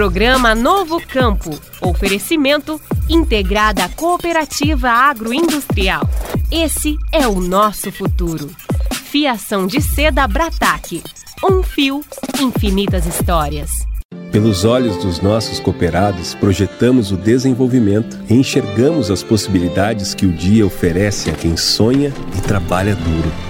Programa Novo Campo. Oferecimento Integrada Cooperativa Agroindustrial. Esse é o nosso futuro. Fiação de seda Brataque. Um fio, infinitas histórias. Pelos olhos dos nossos cooperados, projetamos o desenvolvimento e enxergamos as possibilidades que o dia oferece a quem sonha e trabalha duro.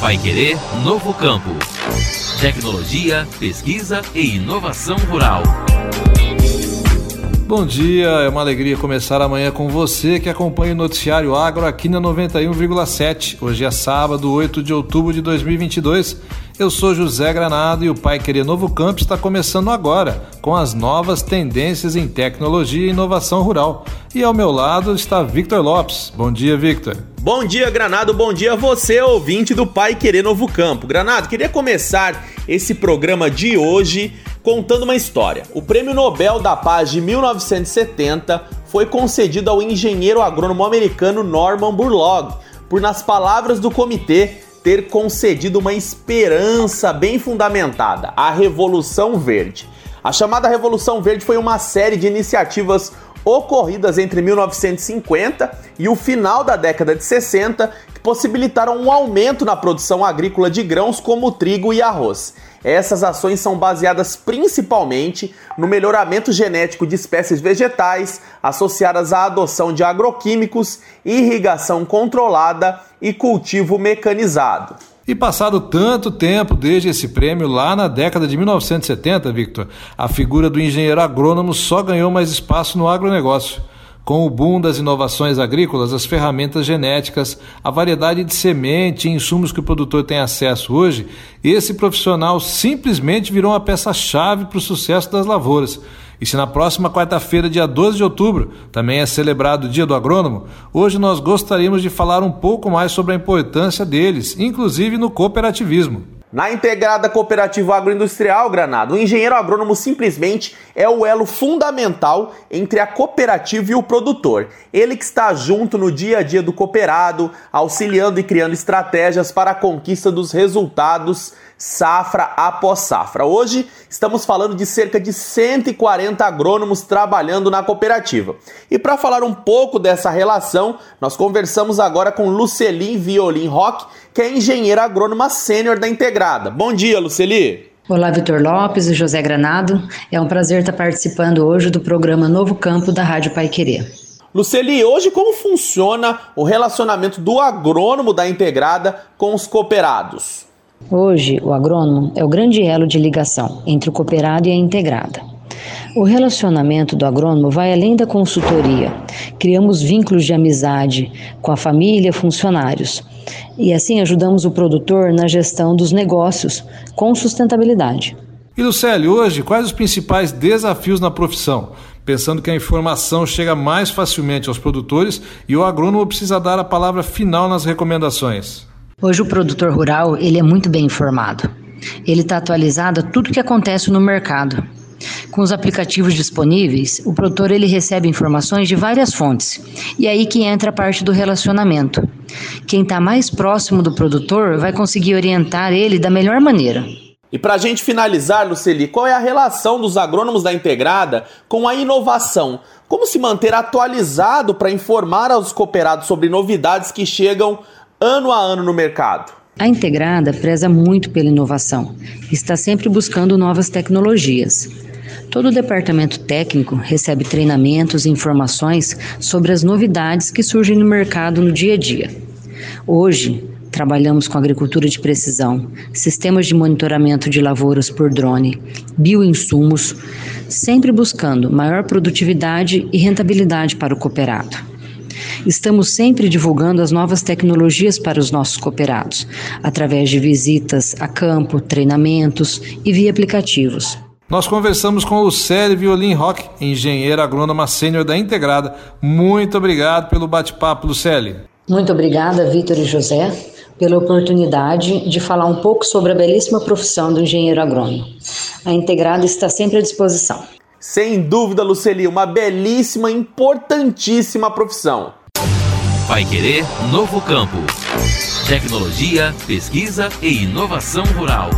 Vai Querer Novo Campo. Tecnologia, pesquisa e inovação rural. Bom dia, é uma alegria começar amanhã com você que acompanha o Noticiário Agro aqui na 91,7. Hoje é sábado, 8 de outubro de 2022. Eu sou José Granado e o Pai Querer Novo Campo está começando agora com as novas tendências em tecnologia e inovação rural. E ao meu lado está Victor Lopes. Bom dia, Victor. Bom dia, Granado. Bom dia você, ouvinte do Pai Querer Novo Campo. Granado, queria começar esse programa de hoje contando uma história. O Prêmio Nobel da Paz de 1970 foi concedido ao engenheiro agrônomo americano Norman Borlaug, por, nas palavras do comitê, ter concedido uma esperança bem fundamentada, a Revolução Verde. A chamada Revolução Verde foi uma série de iniciativas ocorridas entre 1950 e o final da década de 60 que possibilitaram um aumento na produção agrícola de grãos como trigo e arroz. Essas ações são baseadas principalmente no melhoramento genético de espécies vegetais, associadas à adoção de agroquímicos, irrigação controlada e cultivo mecanizado. E passado tanto tempo desde esse prêmio, lá na década de 1970, Victor, a figura do engenheiro agrônomo só ganhou mais espaço no agronegócio. Com o boom das inovações agrícolas, as ferramentas genéticas, a variedade de semente e insumos que o produtor tem acesso hoje, esse profissional simplesmente virou uma peça-chave para o sucesso das lavouras. E se na próxima quarta-feira, dia 12 de outubro, também é celebrado o Dia do Agrônomo, hoje nós gostaríamos de falar um pouco mais sobre a importância deles, inclusive no cooperativismo. Na integrada cooperativa agroindustrial Granado, o engenheiro agrônomo simplesmente é o elo fundamental entre a cooperativa e o produtor. Ele que está junto no dia a dia do cooperado, auxiliando e criando estratégias para a conquista dos resultados safra após safra. Hoje estamos falando de cerca de 140 agrônomos trabalhando na cooperativa. E para falar um pouco dessa relação, nós conversamos agora com Lucelin Violin Rock, que é engenheira agrônoma sênior da Integrada. Bom dia, Luceli. Olá, Vitor Lopes e José Granado. É um prazer estar participando hoje do programa Novo Campo da Rádio Pai Querer. Luceli, hoje como funciona o relacionamento do agrônomo da Integrada com os cooperados? Hoje, o agrônomo é o grande elo de ligação entre o cooperado e a integrada. O relacionamento do agrônomo vai além da consultoria. Criamos vínculos de amizade com a família, funcionários. E assim ajudamos o produtor na gestão dos negócios com sustentabilidade. E Lucélio, hoje, quais os principais desafios na profissão? Pensando que a informação chega mais facilmente aos produtores e o agrônomo precisa dar a palavra final nas recomendações. Hoje o produtor rural ele é muito bem informado. Ele está atualizado a tudo que acontece no mercado. Com os aplicativos disponíveis, o produtor ele recebe informações de várias fontes. E aí que entra a parte do relacionamento. Quem está mais próximo do produtor vai conseguir orientar ele da melhor maneira. E para a gente finalizar, Luceli, qual é a relação dos agrônomos da Integrada com a inovação? Como se manter atualizado para informar aos cooperados sobre novidades que chegam ano a ano no mercado? A Integrada preza muito pela inovação, está sempre buscando novas tecnologias. Todo o departamento técnico recebe treinamentos e informações sobre as novidades que surgem no mercado no dia a dia. Hoje, trabalhamos com agricultura de precisão, sistemas de monitoramento de lavouras por drone, bioinsumos, sempre buscando maior produtividade e rentabilidade para o cooperado. Estamos sempre divulgando as novas tecnologias para os nossos cooperados, através de visitas a campo, treinamentos e via aplicativos. Nós conversamos com Lucélia Violim Rock, engenheira agrônoma sênior da Integrada. Muito obrigado pelo bate-papo, Lucélia. Muito obrigada, Vitor e José, pela oportunidade de falar um pouco sobre a belíssima profissão do engenheiro agrônomo. A Integrada está sempre à disposição. Sem dúvida, Luceli, uma belíssima, importantíssima profissão. Vai Querer Novo Campo. Tecnologia, pesquisa e inovação rural.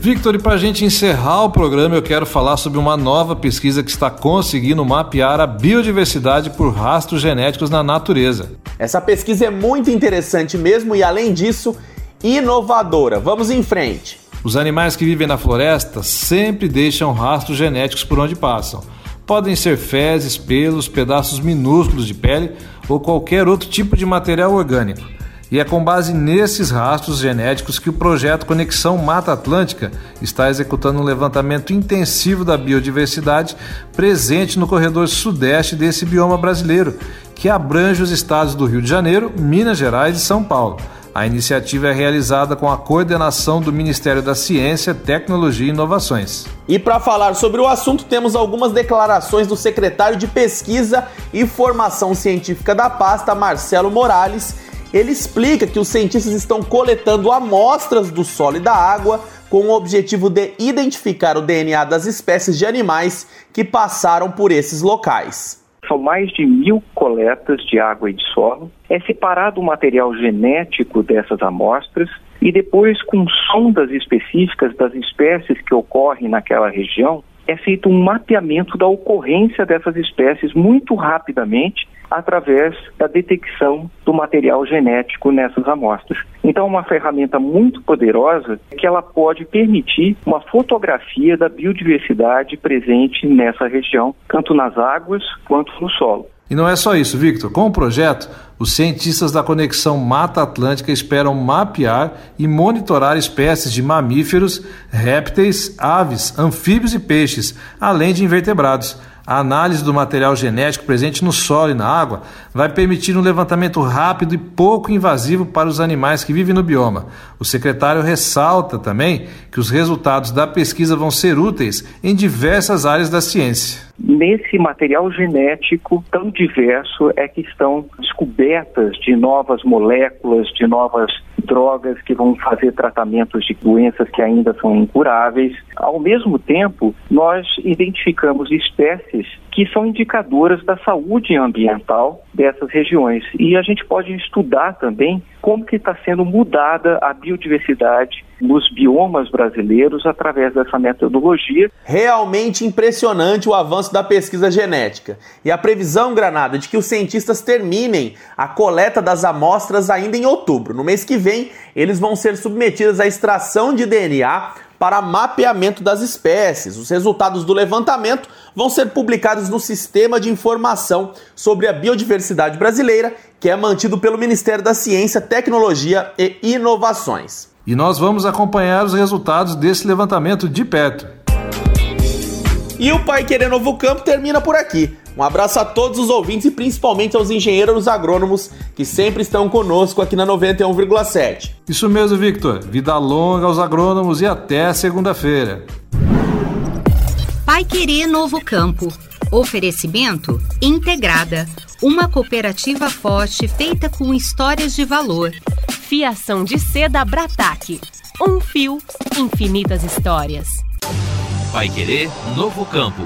Victor, e para a gente encerrar o programa, eu quero falar sobre uma nova pesquisa que está conseguindo mapear a biodiversidade por rastros genéticos na natureza. Essa pesquisa é muito interessante mesmo e, além disso, inovadora. Vamos em frente. Os animais que vivem na floresta sempre deixam rastros genéticos por onde passam. Podem ser fezes, pelos, pedaços minúsculos de pele ou qualquer outro tipo de material orgânico. E é com base nesses rastros genéticos que o projeto Conexão Mata Atlântica está executando um levantamento intensivo da biodiversidade presente no corredor sudeste desse bioma brasileiro, que abrange os estados do Rio de Janeiro, Minas Gerais e São Paulo. A iniciativa é realizada com a coordenação do Ministério da Ciência, Tecnologia e Inovações. E para falar sobre o assunto, temos algumas declarações do secretário de Pesquisa e Formação Científica da pasta, Marcelo Morales ele explica que os cientistas estão coletando amostras do solo e da água com o objetivo de identificar o DNA das espécies de animais que passaram por esses locais. São mais de mil coletas de água e de solo. É separado o material genético dessas amostras e depois, com sondas específicas das espécies que ocorrem naquela região, é feito um mapeamento da ocorrência dessas espécies muito rapidamente através da detecção do material genético nessas amostras. Então, é uma ferramenta muito poderosa que ela pode permitir uma fotografia da biodiversidade presente nessa região, tanto nas águas quanto no solo. E não é só isso, Victor. Com o projeto, os cientistas da Conexão Mata Atlântica esperam mapear e monitorar espécies de mamíferos, répteis, aves, anfíbios e peixes, além de invertebrados. A análise do material genético presente no solo e na água vai permitir um levantamento rápido e pouco invasivo para os animais que vivem no bioma. O secretário ressalta também que os resultados da pesquisa vão ser úteis em diversas áreas da ciência. Nesse material genético tão diverso é que estão descobertas de novas moléculas, de novas drogas que vão fazer tratamentos de doenças que ainda são incuráveis. Ao mesmo tempo, nós identificamos espécies que são indicadoras da saúde ambiental dessas regiões. E a gente pode estudar também como que está sendo mudada a biodiversidade nos biomas brasileiros através dessa metodologia. Realmente impressionante o avanço da pesquisa genética. E a previsão, Granada, de que os cientistas terminem a coleta das amostras ainda em outubro. No mês que vem, eles vão ser submetidos à extração de DNA para mapeamento das espécies. Os resultados do levantamento vão ser publicados no Sistema de Informação sobre a Biodiversidade Brasileira, que é mantido pelo Ministério da Ciência, Tecnologia e Inovações. E nós vamos acompanhar os resultados desse levantamento de perto. E o Pai Querer Novo Campo termina por aqui. Um abraço a todos os ouvintes e principalmente aos engenheiros agrônomos que sempre estão conosco aqui na 91,7. Isso mesmo, Victor. Vida longa aos agrônomos e até segunda-feira. Pai Querer Novo Campo. Oferecimento Integrada. Uma cooperativa forte feita com histórias de valor. Fiação de seda Brataque. Um fio, infinitas histórias. Pai Querer Novo Campo.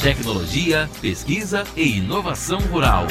Tecnologia, pesquisa e inovação rural.